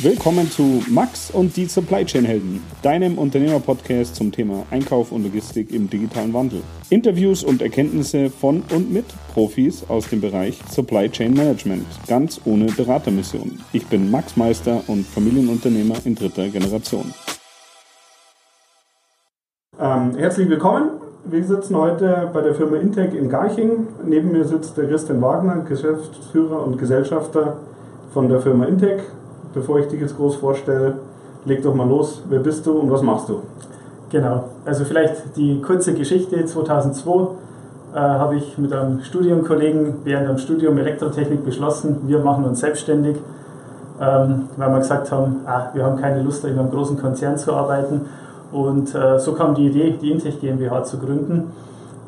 Willkommen zu Max und die Supply Chain Helden, deinem Unternehmerpodcast zum Thema Einkauf und Logistik im digitalen Wandel. Interviews und Erkenntnisse von und mit Profis aus dem Bereich Supply Chain Management, ganz ohne Beratermission. Ich bin Max Meister und Familienunternehmer in dritter Generation. Ähm, herzlich willkommen. Wir sitzen heute bei der Firma Intec in Garching. Neben mir sitzt der Christian Wagner, Geschäftsführer und Gesellschafter von der Firma Intec bevor ich dich jetzt groß vorstelle, leg doch mal los. Wer bist du und was machst du? Genau, also vielleicht die kurze Geschichte. 2002 äh, habe ich mit einem Studienkollegen während dem Studium Elektrotechnik beschlossen, wir machen uns selbstständig, ähm, weil wir gesagt haben, ah, wir haben keine Lust, in einem großen Konzern zu arbeiten. Und äh, so kam die Idee, die Intech GmbH zu gründen.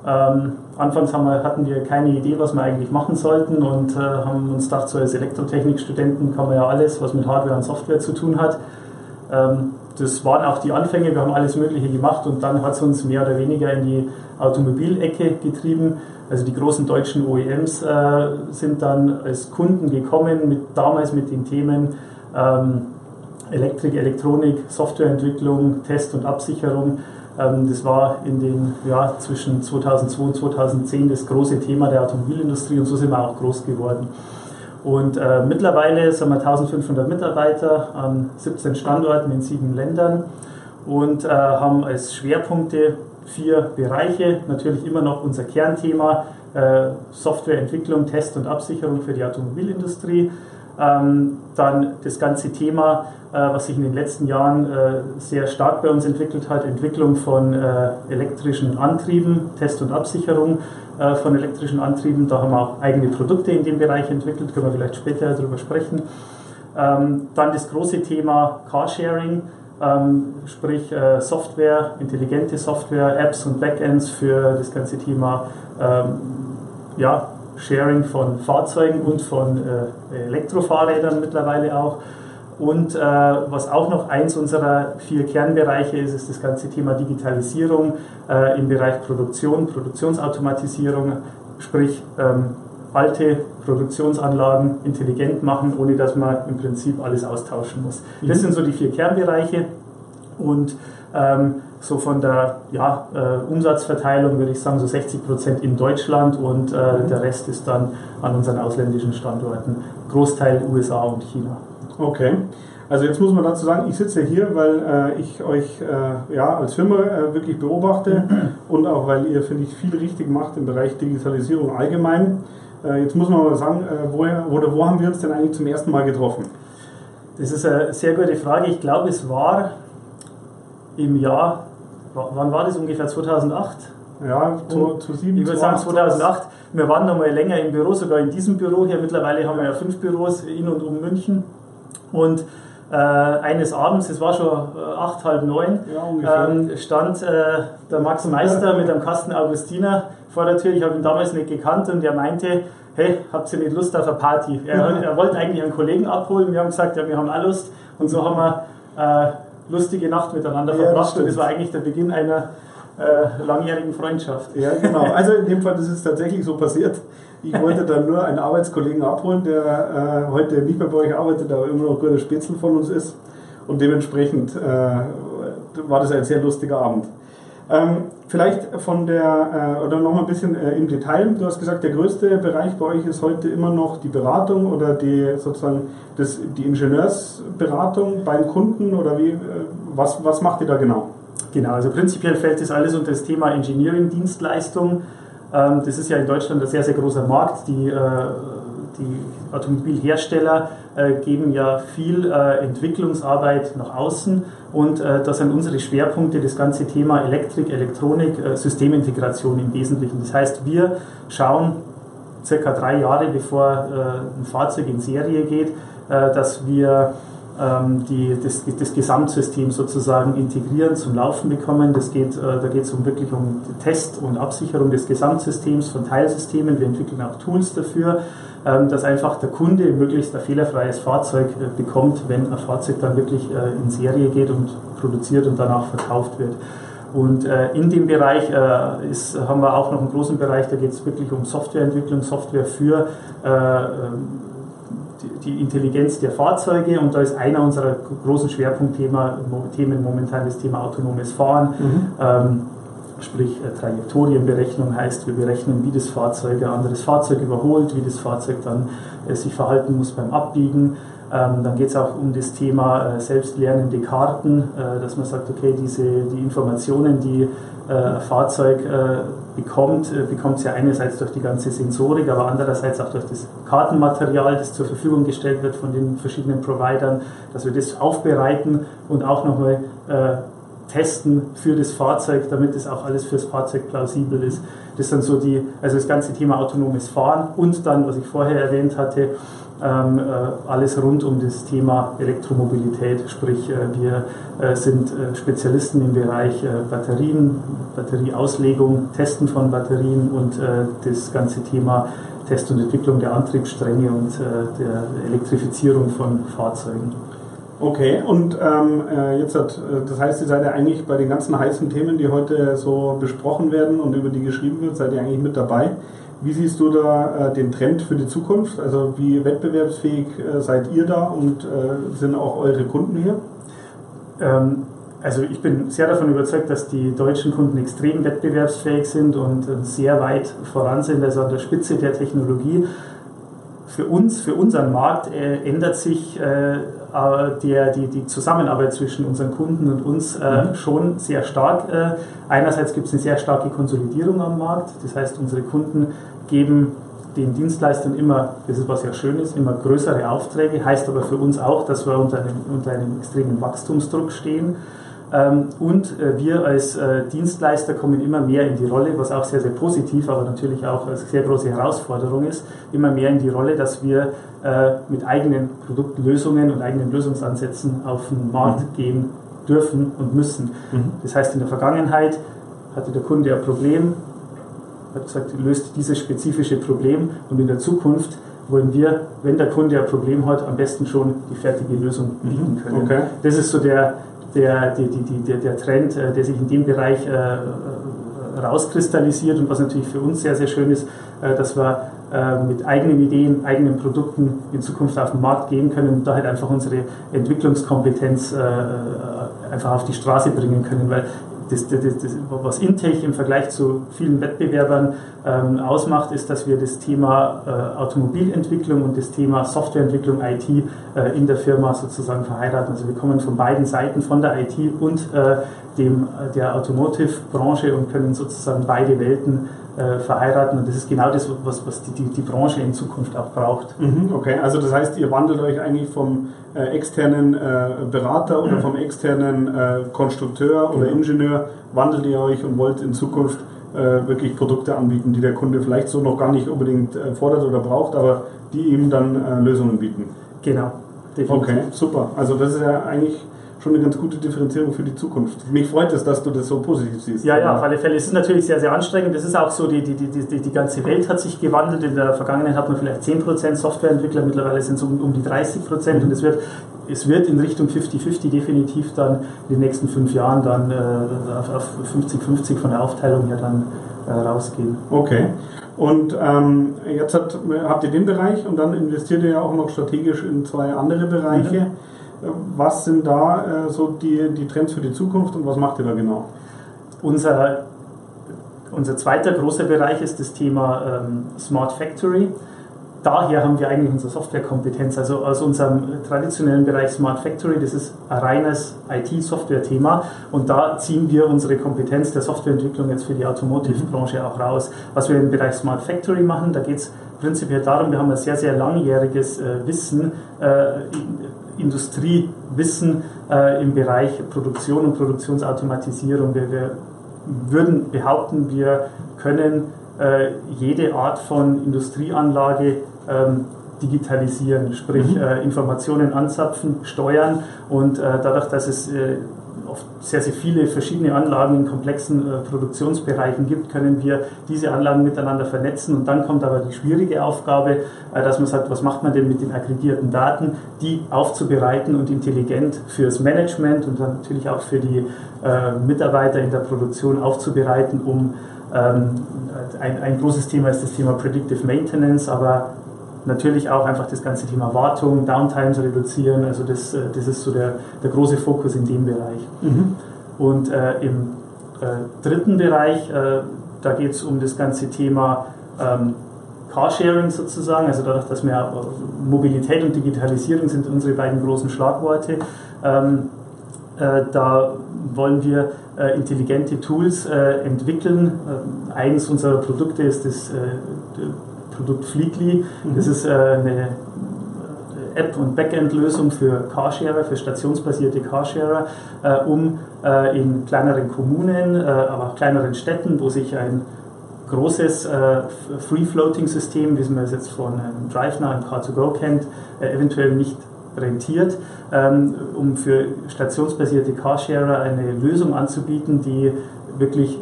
Ähm, anfangs wir, hatten wir keine Idee, was wir eigentlich machen sollten und äh, haben uns gedacht, so als Elektrotechnikstudenten kann man ja alles, was mit Hardware und Software zu tun hat. Ähm, das waren auch die Anfänge, wir haben alles Mögliche gemacht und dann hat es uns mehr oder weniger in die Automobilecke getrieben. Also die großen deutschen OEMs äh, sind dann als Kunden gekommen, mit, damals mit den Themen ähm, Elektrik, Elektronik, Softwareentwicklung, Test und Absicherung. Ähm, das war in den, ja, zwischen 2002 und 2010 das große Thema der Automobilindustrie und so sind wir auch groß geworden. Und äh, mittlerweile sind wir 1500 Mitarbeiter an 17 Standorten in sieben Ländern und äh, haben als Schwerpunkte vier Bereiche. Natürlich immer noch unser Kernthema äh, Softwareentwicklung, Test und Absicherung für die Automobilindustrie. Ähm, dann das ganze Thema äh, was sich in den letzten Jahren äh, sehr stark bei uns entwickelt hat, Entwicklung von äh, elektrischen Antrieben, Test und Absicherung von elektrischen Antrieben. Da haben wir auch eigene Produkte in dem Bereich entwickelt, können wir vielleicht später darüber sprechen. Ähm, dann das große Thema Carsharing, ähm, sprich Software, intelligente Software, Apps und Backends für das ganze Thema ja, Sharing von Fahrzeugen und von Elektrofahrrädern mittlerweile auch. Und äh, was auch noch eins unserer vier Kernbereiche ist, ist das ganze Thema Digitalisierung äh, im Bereich Produktion, Produktionsautomatisierung, sprich ähm, alte Produktionsanlagen intelligent machen, ohne dass man im Prinzip alles austauschen muss. Mhm. Das sind so die vier Kernbereiche und so von der ja, äh, Umsatzverteilung würde ich sagen so 60 Prozent in Deutschland und äh, mhm. der Rest ist dann an unseren ausländischen Standorten, Großteil USA und China. Okay. Also jetzt muss man dazu sagen, ich sitze hier, weil äh, ich euch äh, ja, als Firma äh, wirklich beobachte und auch weil ihr, finde ich, viel richtig macht im Bereich Digitalisierung allgemein. Äh, jetzt muss man mal sagen, woher, oder wo haben wir uns denn eigentlich zum ersten Mal getroffen? Das ist eine sehr gute Frage. Ich glaube, es war im Jahr, wann war das ungefähr? 2008? Ja, zu, zu sieben, Ich würde sagen 2008. Wir waren noch mal länger im Büro, sogar in diesem Büro hier. Mittlerweile haben wir ja fünf Büros in und um München. Und äh, eines Abends, es war schon äh, acht, halb neun, ja, ähm, stand äh, der Max Meister mit einem Kasten Augustiner vor der Tür. Ich habe ihn damals nicht gekannt und er meinte, hey, habt ihr nicht Lust auf eine Party? Er, er, wollte eigentlich einen Kollegen abholen. Wir haben gesagt, ja, wir haben auch Lust. Und so haben wir äh, lustige Nacht miteinander ja, verbracht. Das und das war eigentlich der Beginn einer äh, langjährigen Freundschaft. Ja, genau. Also in dem Fall ist es tatsächlich so passiert. Ich wollte dann nur einen Arbeitskollegen abholen, der äh, heute nicht mehr bei euch arbeitet, aber immer noch ein guter Spätzle von uns ist. Und dementsprechend äh, war das ein sehr lustiger Abend. Ähm, vielleicht von der, äh, oder noch mal ein bisschen äh, im Detail. Du hast gesagt, der größte Bereich bei euch ist heute immer noch die Beratung oder die sozusagen das, die Ingenieursberatung beim Kunden oder wie, äh, was, was macht ihr da genau? Genau, also prinzipiell fällt das alles unter das Thema Engineering-Dienstleistung. Ähm, das ist ja in Deutschland ein sehr, sehr großer Markt. Die, äh, die Automobilhersteller äh, geben ja viel äh, Entwicklungsarbeit nach außen und das sind unsere Schwerpunkte, das ganze Thema Elektrik, Elektronik, Systemintegration im Wesentlichen. Das heißt, wir schauen circa drei Jahre bevor ein Fahrzeug in Serie geht, dass wir die, das, das Gesamtsystem sozusagen integrieren, zum Laufen bekommen. Das geht, äh, da geht es um wirklich um Test und Absicherung des Gesamtsystems von Teilsystemen. Wir entwickeln auch Tools dafür, ähm, dass einfach der Kunde möglichst ein fehlerfreies Fahrzeug äh, bekommt, wenn ein Fahrzeug dann wirklich äh, in Serie geht und produziert und danach verkauft wird. Und äh, in dem Bereich äh, ist, haben wir auch noch einen großen Bereich, da geht es wirklich um Softwareentwicklung, Software für äh, die, die, Intelligenz der Fahrzeuge und da ist einer unserer großen Schwerpunktthemen momentan das Thema autonomes Fahren. Mhm. Ähm, sprich äh, Trajektorienberechnung heißt, wir berechnen, wie das Fahrzeug ein anderes Fahrzeug überholt, wie das Fahrzeug dann äh, sich verhalten muss beim Abbiegen. Ähm, dann geht es auch um das Thema äh, selbstlernende Karten, äh, dass man sagt, okay, diese, die Informationen, die äh, ein Fahrzeug äh, bekommt, äh, bekommt es ja einerseits durch die ganze Sensorik, aber andererseits auch durch das Kartenmaterial, das zur Verfügung gestellt wird von den verschiedenen Providern, dass wir das aufbereiten und auch nochmal äh, testen für das Fahrzeug, damit es auch alles fürs Fahrzeug plausibel ist. Das sind so die, also das ganze Thema autonomes Fahren und dann, was ich vorher erwähnt hatte, ähm, äh, alles rund um das Thema Elektromobilität, sprich äh, wir äh, sind Spezialisten im Bereich Batterien, Batterieauslegung, Testen von Batterien und das ganze Thema Test und Entwicklung der Antriebsstränge und der Elektrifizierung von Fahrzeugen. Okay, und ähm, äh, jetzt hat, äh, das heißt, ihr seid ja eigentlich bei den ganzen heißen Themen, die heute so besprochen werden und über die geschrieben wird, seid ihr eigentlich mit dabei. Wie siehst du da äh, den Trend für die Zukunft? Also wie wettbewerbsfähig äh, seid ihr da und äh, sind auch eure Kunden hier? Ähm, also ich bin sehr davon überzeugt, dass die deutschen Kunden extrem wettbewerbsfähig sind und sehr weit voran sind, also an der Spitze der Technologie für uns, für unseren Markt äh, ändert sich äh, der, die, die Zusammenarbeit zwischen unseren Kunden und uns äh, mhm. schon sehr stark. Äh, einerseits gibt es eine sehr starke Konsolidierung am Markt, das heißt, unsere Kunden geben den Dienstleistern immer, das ist was ja schön ist, immer größere Aufträge, heißt aber für uns auch, dass wir unter einem, unter einem extremen Wachstumsdruck stehen. Ähm, und äh, wir als äh, Dienstleister kommen immer mehr in die Rolle, was auch sehr, sehr positiv, aber natürlich auch eine sehr große Herausforderung ist, immer mehr in die Rolle, dass wir äh, mit eigenen Produktlösungen und eigenen Lösungsansätzen auf den Markt mhm. gehen dürfen und müssen. Mhm. Das heißt, in der Vergangenheit hatte der Kunde ein Problem, hat gesagt, löst dieses spezifische Problem und in der Zukunft wollen wir, wenn der Kunde ein Problem hat, am besten schon die fertige Lösung bieten mhm. können. Okay. Das ist so der, der, die, die, die, der Trend, äh, der sich in dem Bereich äh, äh, rauskristallisiert und was natürlich für uns sehr, sehr schön ist, dass wir mit eigenen Ideen, eigenen Produkten in Zukunft auf den Markt gehen können und da halt einfach unsere Entwicklungskompetenz einfach auf die Straße bringen können, weil das, das, das, was Intech im Vergleich zu vielen Wettbewerbern ähm, ausmacht, ist, dass wir das Thema äh, Automobilentwicklung und das Thema Softwareentwicklung IT äh, in der Firma sozusagen verheiraten. Also wir kommen von beiden Seiten, von der IT und äh, dem, der Automotive-Branche und können sozusagen beide Welten äh, verheiraten. Und das ist genau das, was, was die, die, die Branche in Zukunft auch braucht. Mhm, okay, also das heißt, ihr wandelt euch eigentlich vom äh, externen äh, Berater oder vom externen äh, Konstrukteur oder genau. Ingenieur, wandelt ihr euch und wollt in Zukunft äh, wirklich Produkte anbieten, die der Kunde vielleicht so noch gar nicht unbedingt fordert oder braucht, aber die ihm dann Lösungen bieten. Genau. Definitiv. Okay, super. Also das ist ja eigentlich schon eine ganz gute Differenzierung für die Zukunft. Mich freut es, dass du das so positiv siehst. Ja, ja, auf alle Fälle. Es ist natürlich sehr, sehr anstrengend. Das ist auch so, die, die, die, die ganze Welt hat sich gewandelt. In der Vergangenheit hat man vielleicht 10% Softwareentwickler, mittlerweile sind es um, um die 30% mhm. und es wird, es wird in Richtung 50-50 definitiv dann in den nächsten fünf Jahren dann äh, auf 50-50 von der Aufteilung her dann äh, rausgehen. Okay. Und ähm, jetzt hat, habt ihr den Bereich und dann investiert ihr ja auch noch strategisch in zwei andere Bereiche. Mhm. Was sind da äh, so die, die Trends für die Zukunft und was macht ihr da genau? Unser, unser zweiter großer Bereich ist das Thema ähm, Smart Factory. Daher haben wir eigentlich unsere Softwarekompetenz. Also aus unserem traditionellen Bereich Smart Factory, das ist ein reines IT-Software-Thema und da ziehen wir unsere Kompetenz der Softwareentwicklung jetzt für die Automotive-Branche auch raus. Was wir im Bereich Smart Factory machen, da geht es prinzipiell darum, wir haben ein sehr, sehr langjähriges äh, Wissen äh, Industriewissen äh, im Bereich Produktion und Produktionsautomatisierung. Wir, wir würden behaupten, wir können äh, jede Art von Industrieanlage ähm, digitalisieren, sprich mhm. äh, Informationen anzapfen, steuern und äh, dadurch, dass es äh, oft sehr, sehr viele verschiedene Anlagen in komplexen äh, Produktionsbereichen gibt, können wir diese Anlagen miteinander vernetzen. Und dann kommt aber die schwierige Aufgabe, äh, dass man sagt, was macht man denn mit den aggregierten Daten, die aufzubereiten und intelligent fürs Management und dann natürlich auch für die äh, Mitarbeiter in der Produktion aufzubereiten, um ähm, ein, ein großes Thema ist das Thema Predictive Maintenance, aber natürlich auch einfach das ganze Thema Wartung, Downtimes reduzieren. Also das, äh, das ist so der, der große Fokus in dem Bereich. Mhm. Und äh, im äh, dritten Bereich, äh, da geht es um das ganze Thema ähm, Carsharing sozusagen, also dadurch, dass wir äh, Mobilität und Digitalisierung sind unsere beiden großen Schlagworte. Ähm, äh, da wollen wir intelligente Tools entwickeln. Äh, eines unserer Produkte ist das Produkt Fleetly. Mhm. Das ist eine App- und Backend-Lösung für Carsharer, für stationsbasierte Carsharer, um in kleineren Kommunen, aber auch kleineren Städten, wo sich ein großes Free-Floating-System, wie man es jetzt von DriveNow und Car2Go kennt, eventuell nicht rentiert, ähm, um für stationsbasierte Carsharer eine Lösung anzubieten, die wirklich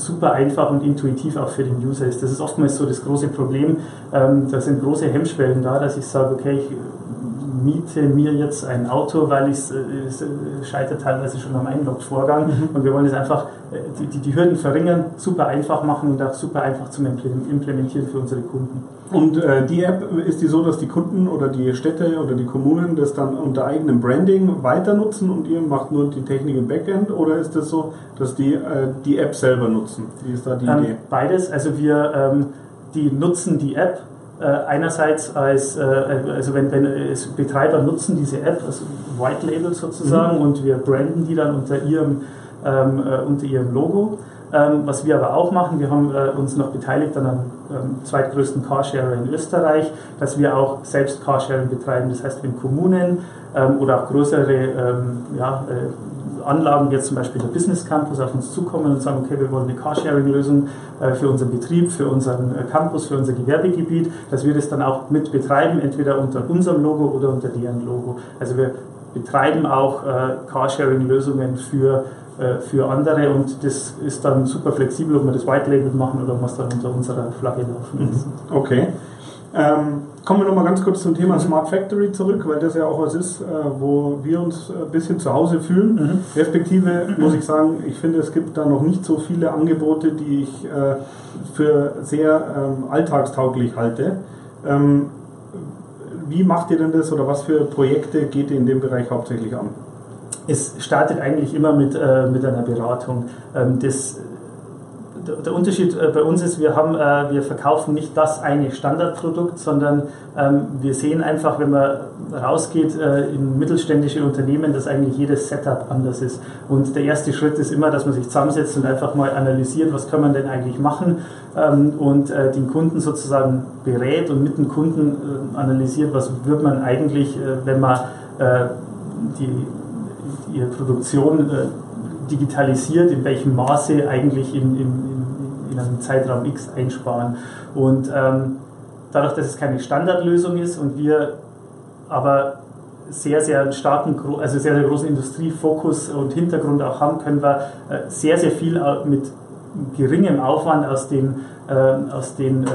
super einfach und intuitiv auch für den User ist. Das ist oftmals so das große Problem. Ähm, da sind große Hemmschwellen da, dass ich sage, okay, ich miete mir jetzt ein Auto, weil es, es scheitert teilweise schon am Einlogvorgang mhm. und wir wollen es einfach äh, die, die Hürden verringern, super einfach machen und auch super einfach zum Implementieren für unsere Kunden. Und äh, die App, ist die so, dass die Kunden oder die Städte oder die Kommunen das dann unter eigenem Branding weiter nutzen und ihr macht nur die Technik im Backend oder ist das so, dass die äh, die App selber nutzen? Wie ist da die ähm, Idee? Beides, also wir ähm, die nutzen die App äh, einerseits als, äh, also wenn, wenn Betreiber nutzen diese App als White Label sozusagen mhm. und wir branden die dann unter ihrem, ähm, äh, unter ihrem Logo. Ähm, was wir aber auch machen, wir haben äh, uns noch beteiligt an einem ähm, zweitgrößten Carsharer in Österreich, dass wir auch selbst Carsharing betreiben. Das heißt, wenn Kommunen ähm, oder auch größere ähm, ja, äh, Anlagen, jetzt zum Beispiel der Business Campus, auf uns zukommen und sagen, okay, wir wollen eine Carsharing-Lösung äh, für unseren Betrieb, für unseren äh, Campus, für unser Gewerbegebiet, dass wir das dann auch mit betreiben, entweder unter unserem Logo oder unter deren Logo. Also wir betreiben auch äh, Carsharing-Lösungen für für andere und das ist dann super flexibel, ob wir das White Label machen oder ob wir es dann unter unserer Flagge laufen lassen. Okay. Ähm, kommen wir nochmal ganz kurz zum Thema Smart Factory zurück, weil das ja auch was ist, äh, wo wir uns ein bisschen zu Hause fühlen. Mhm. Respektive muss ich sagen, ich finde, es gibt da noch nicht so viele Angebote, die ich äh, für sehr ähm, alltagstauglich halte. Ähm, wie macht ihr denn das oder was für Projekte geht ihr in dem Bereich hauptsächlich an? Es startet eigentlich immer mit, äh, mit einer Beratung. Ähm, das der Unterschied äh, bei uns ist, wir, haben, äh, wir verkaufen nicht das eine Standardprodukt, sondern ähm, wir sehen einfach, wenn man rausgeht äh, in mittelständische Unternehmen, dass eigentlich jedes Setup anders ist. Und der erste Schritt ist immer, dass man sich zusammensetzt und einfach mal analysiert, was kann man denn eigentlich machen ähm, und den Kunden sozusagen berät und mit dem Kunden analysiert, was wird man eigentlich, wenn man die, ihre Produktion digitalisiert, in welchem Maße eigentlich in, in, in einem Zeitraum X einsparen. Und ähm, dadurch, dass es keine Standardlösung ist und wir aber sehr, sehr starken, also sehr, sehr großen Industriefokus und Hintergrund auch haben, können wir äh, sehr, sehr viel mit geringem Aufwand aus den, äh, aus den äh,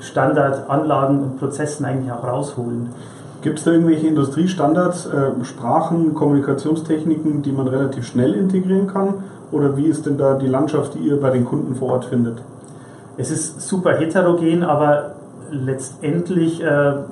Standardanlagen und Prozessen eigentlich auch rausholen. Gibt es da irgendwelche Industriestandards, äh, Sprachen, Kommunikationstechniken, die man relativ schnell integrieren kann? Oder wie ist denn da die Landschaft, die ihr bei den Kunden vor Ort findet? Es ist super heterogen, aber letztendlich äh, äh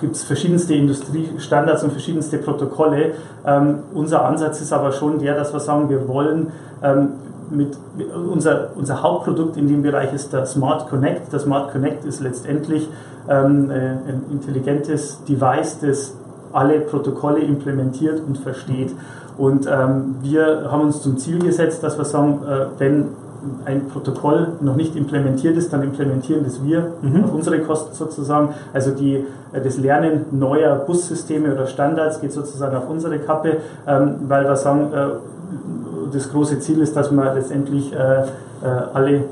gibt es verschiedenste Industriestandards und verschiedenste Protokolle. Ähm, unser Ansatz ist aber schon der, dass wir sagen, wir wollen ähm, mit, unser, unser Hauptprodukt in dem Bereich ist der Smart Connect. Der Smart Connect ist letztendlich ähm, äh, ein intelligentes Device, das alle Protokolle implementiert und versteht. Und ähm, wir haben uns zum Ziel gesetzt, dass wir sagen, äh, wenn ein Protokoll noch nicht implementiert ist, dann implementieren das wir mhm. auf unsere Kosten sozusagen. Also die, äh, das Lernen neuer Bussysteme oder Standards geht sozusagen auf unsere Kappe, ähm, weil wir sagen, äh, das große Ziel ist, dass wir letztendlich äh, alle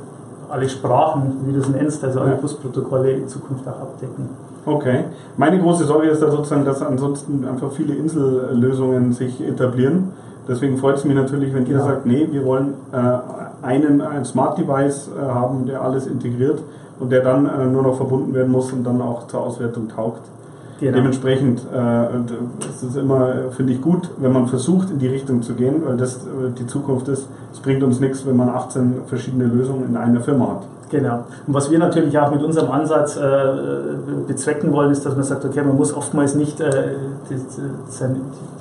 alle Sprachen, wie du es nennst, also alle Busprotokolle in Zukunft auch abdecken. Okay. Meine große Sorge ist da sozusagen, dass ansonsten einfach viele Insellösungen sich etablieren. Deswegen freut es mich natürlich, wenn ihr ja. sagt, nee, wir wollen äh, einen, ein Smart Device äh, haben, der alles integriert und der dann äh, nur noch verbunden werden muss und dann auch zur Auswertung taugt. Genau. Dementsprechend äh, ist es immer, finde ich, gut, wenn man versucht, in die Richtung zu gehen, weil das äh, die Zukunft ist. Es bringt uns nichts, wenn man 18 verschiedene Lösungen in einer Firma hat. Genau. Und was wir natürlich auch mit unserem Ansatz äh, bezwecken wollen, ist, dass man sagt, okay, man muss oftmals nicht äh, die, die, die,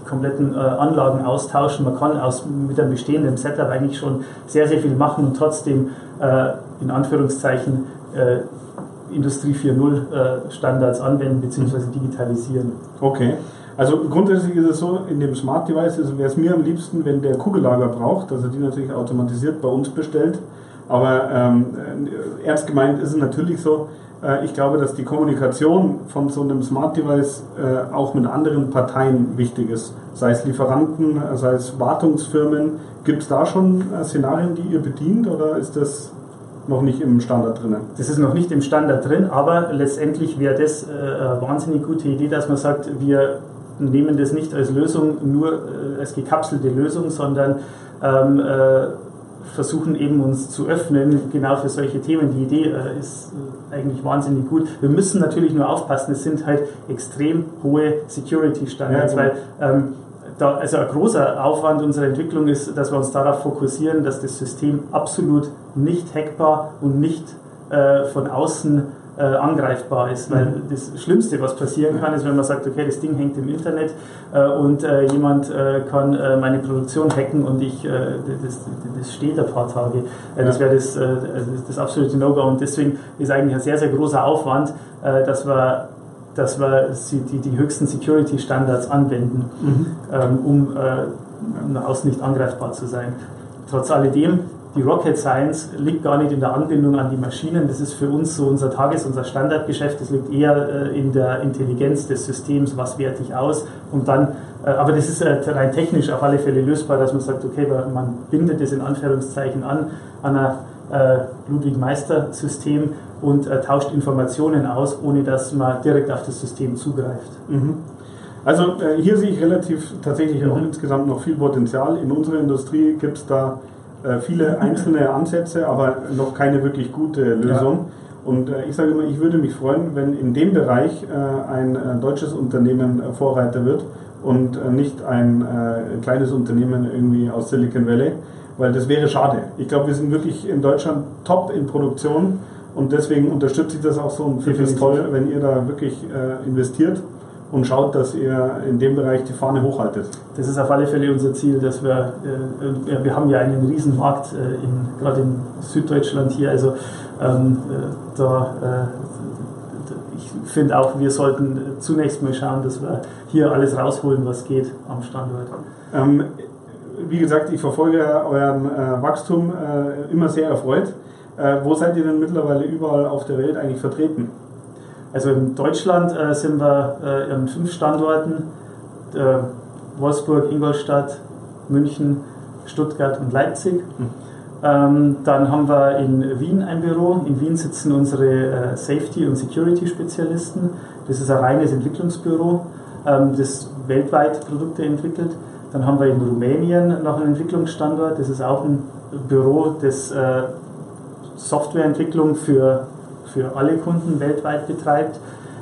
kompletten äh, Anlagen austauschen. Man kann aus, mit einem bestehenden Setup eigentlich schon sehr, sehr viel machen und trotzdem äh, in Anführungszeichen äh, Industrie 4.0 äh, Standards anwenden bzw. digitalisieren. Okay. Also grundsätzlich ist es so, in dem Smart Device wäre es mir am liebsten, wenn der Kugellager braucht, dass er die natürlich automatisiert bei uns bestellt. Aber ähm, äh, ernst gemeint ist es natürlich so, äh, ich glaube, dass die Kommunikation von so einem Smart Device äh, auch mit anderen Parteien wichtig ist. Sei es Lieferanten, sei es Wartungsfirmen. Gibt es da schon äh, Szenarien, die ihr bedient oder ist das noch nicht im Standard drin. Das ist noch nicht im Standard drin, aber letztendlich wäre das äh, eine wahnsinnig gute Idee, dass man sagt, wir nehmen das nicht als Lösung, nur äh, als gekapselte Lösung, sondern ähm, äh, versuchen eben uns zu öffnen, genau für solche Themen. Die Idee äh, ist äh, eigentlich wahnsinnig gut. Wir müssen natürlich nur aufpassen, es sind halt extrem hohe Security-Standards, ja, weil ähm, da, also ein großer Aufwand unserer Entwicklung ist, dass wir uns darauf fokussieren, dass das System absolut nicht hackbar und nicht äh, von außen äh, angreifbar ist. Weil mhm. das Schlimmste, was passieren kann, ist, wenn man sagt, okay, das Ding hängt im Internet äh, und äh, jemand äh, kann äh, meine Produktion hacken und ich, das, das steht ein paar Tage. das wäre das, das, das absolute No-Go und deswegen ist eigentlich ein sehr, sehr großer Aufwand, dass wir dass wir die, die höchsten Security-Standards anwenden, mhm. ähm, um äh, nach außen nicht angreifbar zu sein. Trotz alledem, die Rocket Science liegt gar nicht in der Anbindung an die Maschinen. Das ist für uns so unser Tages-, unser Standardgeschäft. Das liegt eher äh, in der Intelligenz des Systems, was werte ich aus. Und dann, äh, aber das ist äh, rein technisch auf alle Fälle lösbar, dass man sagt, okay, man bindet das in Anführungszeichen an, an ein Ludwig-Meister-System und tauscht Informationen aus, ohne dass man direkt auf das System zugreift. Mhm. Also hier sehe ich relativ tatsächlich auch mhm. insgesamt noch viel Potenzial. In unserer Industrie gibt es da äh, viele einzelne Ansätze, aber noch keine wirklich gute Lösung. Ja. Und äh, ich sage immer, ich würde mich freuen, wenn in dem Bereich äh, ein deutsches Unternehmen Vorreiter wird und nicht ein kleines Unternehmen irgendwie aus Silicon Valley, weil das wäre schade. Ich glaube, wir sind wirklich in Deutschland top in Produktion und deswegen unterstütze ich das auch so und finde es toll, wenn ihr da wirklich investiert und schaut, dass ihr in dem Bereich die Fahne hochhaltet. Das ist auf alle Fälle unser Ziel, dass wir, äh, wir haben ja einen riesen Markt, äh, in, gerade in Süddeutschland hier, also ähm, äh, da, äh, ich finde auch, wir sollten zunächst mal schauen, dass wir hier alles rausholen, was geht am Standort. Ähm, wie gesagt, ich verfolge euren äh, Wachstum äh, immer sehr erfreut. Äh, wo seid ihr denn mittlerweile überall auf der Welt eigentlich vertreten? Also in Deutschland äh, sind wir äh, an fünf Standorten: äh, Wolfsburg, Ingolstadt, München, Stuttgart und Leipzig. Mhm. Ähm, dann haben wir in Wien ein Büro. In Wien sitzen unsere äh, Safety- und Security-Spezialisten. Das ist ein reines Entwicklungsbüro, ähm, das weltweit Produkte entwickelt. Dann haben wir in Rumänien noch einen Entwicklungsstandort. Das ist auch ein Büro, das äh, Softwareentwicklung für, für alle Kunden weltweit betreibt.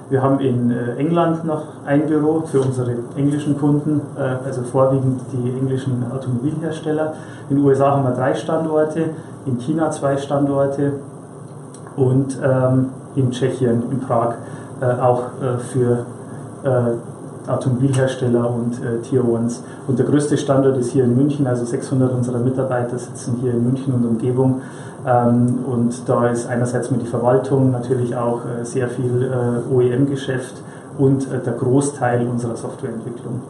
Wir haben in äh, England noch ein Büro für unsere englischen Kunden, äh, also vorwiegend die englischen Automobilhersteller. In den USA haben wir drei Standorte, in China zwei Standorte und ähm, in Tschechien, in Prag äh, auch für Automobilhersteller und äh, Tier Ones. Und der größte Standort ist hier in München, also 600 unserer Mitarbeiter sitzen hier in München und Umgebung. Ähm, und da ist einerseits mit die Verwaltung natürlich auch äh, sehr viel äh, OEM-Geschäft und äh, der Großteil unserer Softwareentwicklung.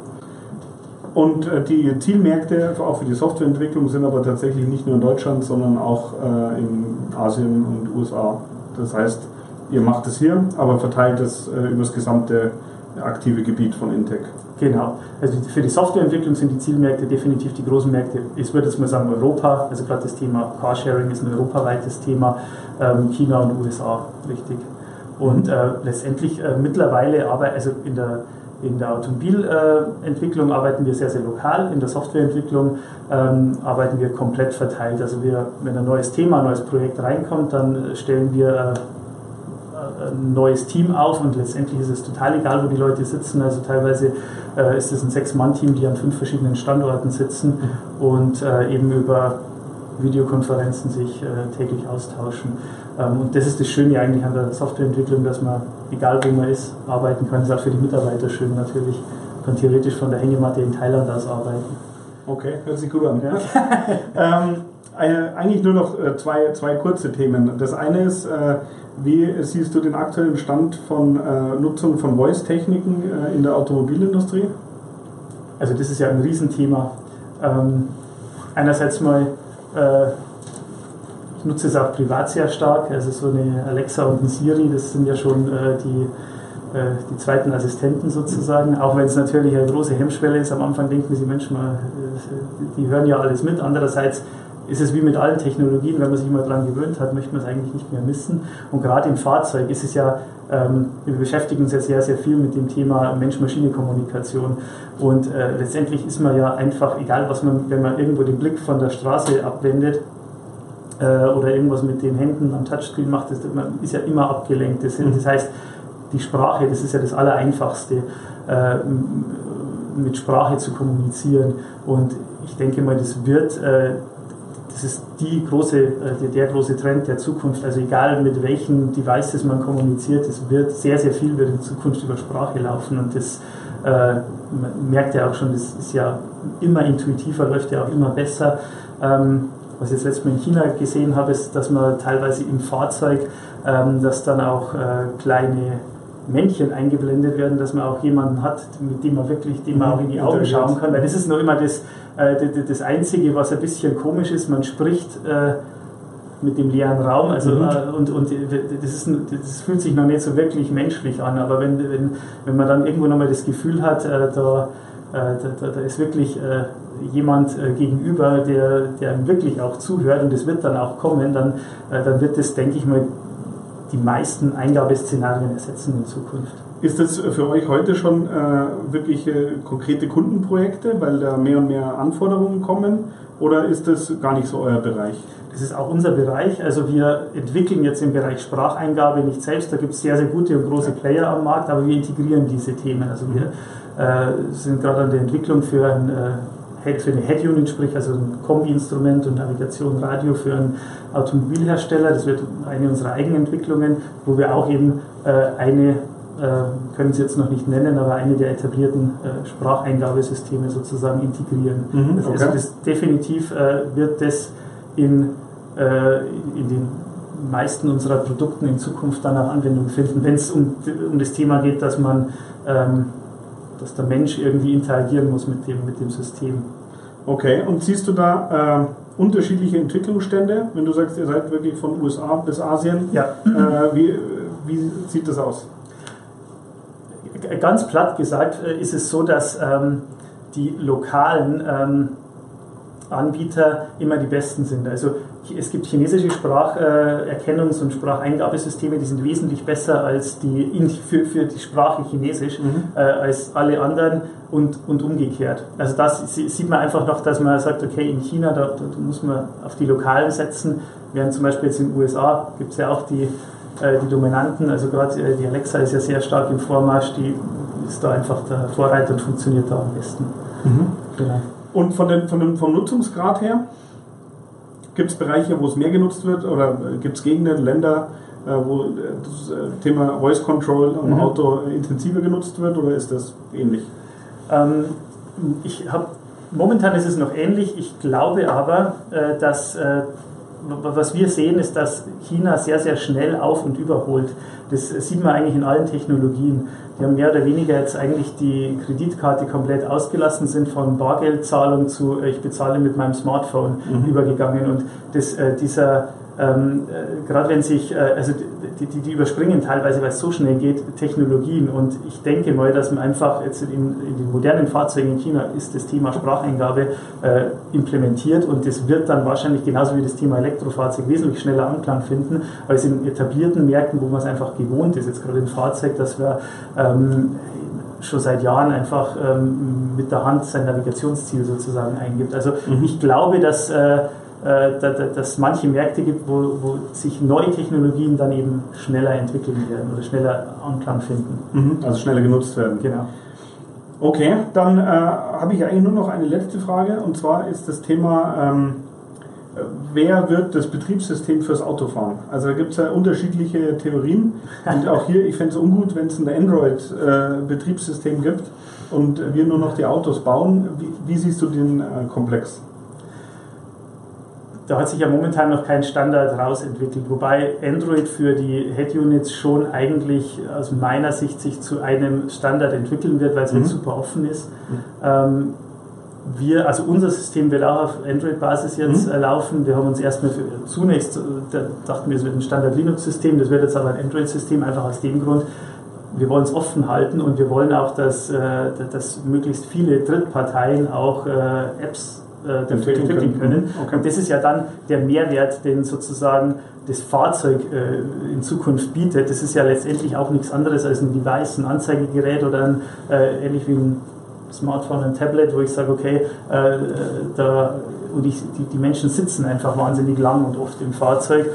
Und die Zielmärkte auch für die Softwareentwicklung sind aber tatsächlich nicht nur in Deutschland, sondern auch in Asien und USA. Das heißt, ihr macht es hier, aber verteilt es über das gesamte aktive Gebiet von Intec. Genau. Also für die Softwareentwicklung sind die Zielmärkte definitiv die großen Märkte. Ich würde jetzt mal sagen Europa, also gerade das Thema Carsharing ist ein europaweites Thema, ähm, China und USA, richtig. Und äh, letztendlich äh, mittlerweile, aber also in der in der Automobilentwicklung arbeiten wir sehr, sehr lokal. In der Softwareentwicklung ähm, arbeiten wir komplett verteilt. Also wir, wenn ein neues Thema, ein neues Projekt reinkommt, dann stellen wir äh, ein neues Team auf und letztendlich ist es total egal, wo die Leute sitzen. Also teilweise äh, ist es ein Sechs-Mann-Team, die an fünf verschiedenen Standorten sitzen und äh, eben über Videokonferenzen sich äh, täglich austauschen. Ähm, und das ist das Schöne eigentlich an der Softwareentwicklung, dass man, egal wo man ist, arbeiten kann. Das ist auch für die Mitarbeiter schön natürlich. Man kann theoretisch von der Hängematte in Thailand aus arbeiten. Okay, hört sich gut an. Ja. ähm, eine, eigentlich nur noch äh, zwei, zwei kurze Themen. Das eine ist, äh, wie siehst du den aktuellen Stand von äh, Nutzung von Voice-Techniken äh, in der Automobilindustrie? Also das ist ja ein Riesenthema. Ähm, einerseits mal, äh, ich nutze es auch privat sehr stark, also so eine Alexa und ein Siri, das sind ja schon äh, die die zweiten Assistenten sozusagen, auch wenn es natürlich eine große Hemmschwelle ist. Am Anfang denken sie, Mensch, mal, äh, die hören ja alles mit. Andererseits ist es wie mit allen Technologien, wenn man sich mal daran gewöhnt hat, möchte man es eigentlich nicht mehr missen. Und gerade im Fahrzeug ist es ja, ähm, wir beschäftigen uns ja sehr, sehr viel mit dem Thema Mensch-Maschine-Kommunikation. Und äh, letztendlich ist man ja einfach, egal was man, wenn man irgendwo den Blick von der Straße abwendet, äh, oder irgendwas mit den Händen am Touchscreen macht, das, man ist ja immer abgelenkt. Das, das heißt, die Sprache, das ist ja das Allereinfachste, äh, mit Sprache zu kommunizieren. Und ich denke mal, das wird, äh, das ist die große, äh, der große Trend der Zukunft. Also egal mit welchen Devices man kommuniziert, es wird sehr, sehr viel wird in Zukunft über Sprache laufen. Und das man merkt ja auch schon, das ist ja immer intuitiver, läuft ja auch immer besser. Ähm, was ich jetzt letztes Mal in China gesehen habe, ist, dass man teilweise im Fahrzeug, ähm, dass dann auch kleine Männchen eingeblendet werden, dass man auch jemanden hat, mit dem man wirklich, dem man auch in die Augen schauen kann. Weil das ist nur immer das, äh, das Einzige, was ein bisschen komisch ist. Man spricht äh, mit dem leeren Raum, also mhm. äh, und, und das, ist, das fühlt sich noch nicht so wirklich menschlich an. Aber wenn, wenn, wenn man dann irgendwo nochmal das Gefühl hat, äh, da, äh, da, da, ist wirklich äh, jemand gegenüber, der, der wirklich auch zuhört und das wird dann auch kommen, dann, dann wird das, denke ich mal, die meisten Eingabeszenarien ersetzen in Zukunft. Ist das für euch heute schon äh, wirklich äh, konkrete Kundenprojekte, weil da mehr und mehr Anforderungen kommen? Oder ist das gar nicht so euer Bereich? Das ist auch unser Bereich. Also wir entwickeln jetzt im Bereich Spracheingabe nicht selbst. Da gibt es sehr, sehr gute und große Player am Markt, aber wir integrieren diese Themen. Also wir äh, sind gerade an der Entwicklung für ein für eine Head-Unit, sprich also ein Kombi-Instrument und Navigation, Radio für einen Automobilhersteller. Das wird eine unserer eigenen Entwicklungen, wo wir auch eben äh, eine, äh, können Sie jetzt noch nicht nennen, aber eine der etablierten äh, Spracheingabesysteme sozusagen integrieren. Mhm, okay. Also das definitiv äh, wird das in, äh, in den meisten unserer Produkten in Zukunft dann auch Anwendung finden, wenn es um, um das Thema geht, dass man ähm, dass der Mensch irgendwie interagieren muss mit dem, mit dem System. Okay, und siehst du da äh, unterschiedliche Entwicklungsstände, wenn du sagst, ihr seid wirklich von USA bis Asien? Ja. Äh, wie, wie sieht das aus? Ganz platt gesagt äh, ist es so, dass ähm, die lokalen ähm, Anbieter immer die besten sind. Also es gibt chinesische Spracherkennungs- und Spracheingabesysteme, die sind wesentlich besser als die für, für die Sprache Chinesisch mhm. äh, als alle anderen und, und umgekehrt. Also das sieht man einfach noch, dass man sagt, okay, in China, da, da muss man auf die Lokalen setzen, während zum Beispiel jetzt in den USA gibt es ja auch die, äh, die Dominanten, also gerade äh, die Alexa ist ja sehr stark im Vormarsch, die ist da einfach der Vorreiter und funktioniert da am besten. Mhm. Genau. Und von den, von dem, vom Nutzungsgrad her, gibt es Bereiche, wo es mehr genutzt wird oder gibt es Gegenden, Länder, äh, wo das äh, Thema Voice Control am mhm. Auto intensiver genutzt wird oder ist das ähnlich? Ähm, ich habe momentan ist es noch ähnlich. Ich glaube aber, äh, dass äh, was wir sehen, ist, dass China sehr, sehr schnell auf und überholt. Das sieht man eigentlich in allen Technologien. Die haben mehr oder weniger jetzt eigentlich die Kreditkarte komplett ausgelassen, sind von Bargeldzahlung zu ich bezahle mit meinem Smartphone mhm. übergegangen. Und das, äh, dieser ähm, äh, gerade wenn sich, äh, also die, die, die, überspringen teilweise, weil es so schnell geht, Technologien. Und ich denke mal, dass man einfach jetzt in, in den modernen Fahrzeugen in China ist das Thema Spracheingabe äh, implementiert und das wird dann wahrscheinlich genauso wie das Thema Elektrofahrzeug wesentlich schneller Anklang finden, als in etablierten Märkten, wo man es einfach gewohnt ist, jetzt gerade im Fahrzeug, dass wir ähm, schon seit Jahren einfach ähm, mit der Hand sein Navigationsziel sozusagen eingibt. Also mhm. ich glaube, dass äh, dass es manche Märkte gibt, wo, wo, sich neue Technologien dann eben schneller entwickeln werden oder schneller Anklang finden. Mhm, also schneller genutzt werden. Genau. Okay, dann äh, habe ich eigentlich nur noch eine letzte Frage und zwar ist das Thema, ähm, wer wird das Betriebssystem fürs Autofahren? Also da gibt es ja unterschiedliche Theorien. Und auch hier, ich fände es ungut, wenn es ein Android-Betriebssystem äh, gibt und wir nur noch die Autos bauen. Wie, wie siehst du den äh, Komplex? Da hat sich ja momentan noch kein Standard rausentwickelt, wobei Android für die Head-Units schon eigentlich aus meiner Sicht sich zu einem Standard entwickeln wird, weil es halt mhm. halt super offen ist. Mhm. Ähm, wir, also unser System wird auch auf Android-Basis jetzt mhm. laufen. Wir haben uns erstmal für, zunächst, da dachten wir, es wird ein Standard-Linux-System, das wird jetzt aber ein Android-System, einfach aus dem Grund, wir wollen es offen halten und wir wollen auch, dass, äh, dass möglichst viele Drittparteien auch äh, Apps äh, entwickeln können. können. Okay. Und das ist ja dann der Mehrwert, den sozusagen das Fahrzeug äh, in Zukunft bietet. Das ist ja letztendlich auch nichts anderes als ein Device, ein Anzeigegerät oder ein, äh, ähnlich wie ein Smartphone, ein Tablet, wo ich sage, okay, äh, da, und ich, die, die Menschen sitzen einfach wahnsinnig lang und oft im Fahrzeug.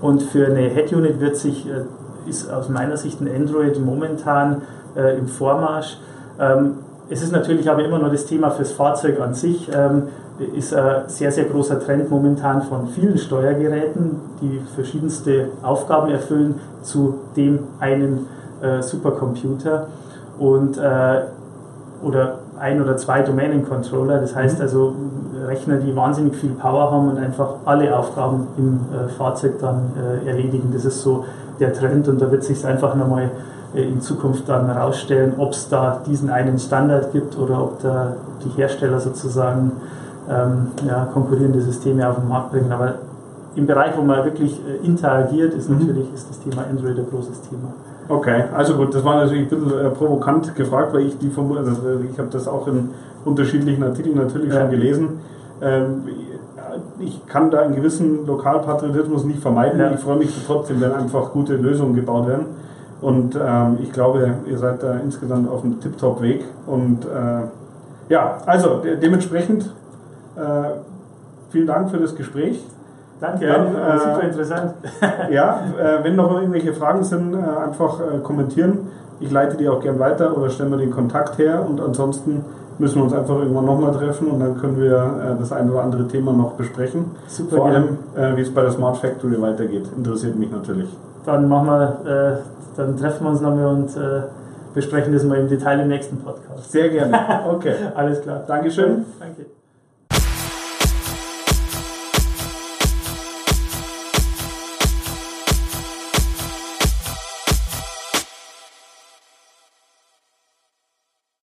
Und für eine Head-Unit wird sich, äh, ist aus meiner Sicht ein Android momentan äh, im Vormarsch. Ähm, es ist natürlich aber immer noch das Thema fürs Fahrzeug an sich. Ähm, ist ein sehr, sehr großer Trend momentan von vielen Steuergeräten, die verschiedenste Aufgaben erfüllen, zu dem einen äh, Supercomputer. Und äh, oder ein oder zwei Domänen-Controller, das heißt mhm. also Rechner, die wahnsinnig viel Power haben und einfach alle Aufgaben im äh, Fahrzeug dann äh, erledigen. Das ist so der Trend und da wird sich einfach nochmal äh, in Zukunft dann herausstellen, ob es da diesen einen Standard gibt oder ob da die Hersteller sozusagen ähm, ja, konkurrierende Systeme auf den Markt bringen. Aber im Bereich, wo man wirklich äh, interagiert, ist mhm. natürlich ist das Thema Android ein großes Thema. Okay, also gut, das war natürlich ein bisschen äh, provokant gefragt, weil ich die also ich habe das auch in unterschiedlichen Artikeln natürlich ja. schon gelesen. Ähm, ich kann da einen gewissen Lokalpatriotismus nicht vermeiden. Ja. Ich freue mich trotzdem, wenn einfach gute Lösungen gebaut werden. Und ähm, ich glaube, ihr seid da insgesamt auf einem Tip-Top-Weg. Und äh, ja, also de dementsprechend äh, vielen Dank für das Gespräch. Danke, Dann, äh, super interessant. ja, äh, wenn noch irgendwelche Fragen sind, äh, einfach äh, kommentieren. Ich leite die auch gern weiter oder stellen wir den Kontakt her und ansonsten müssen wir uns einfach irgendwann nochmal treffen und dann können wir das ein oder andere Thema noch besprechen. Super, Vor allem, wie es bei der Smart Factory weitergeht, interessiert mich natürlich. Dann machen wir, dann treffen wir uns nochmal und besprechen das mal im Detail im nächsten Podcast. Sehr gerne. Okay. Alles klar. Dankeschön. Danke.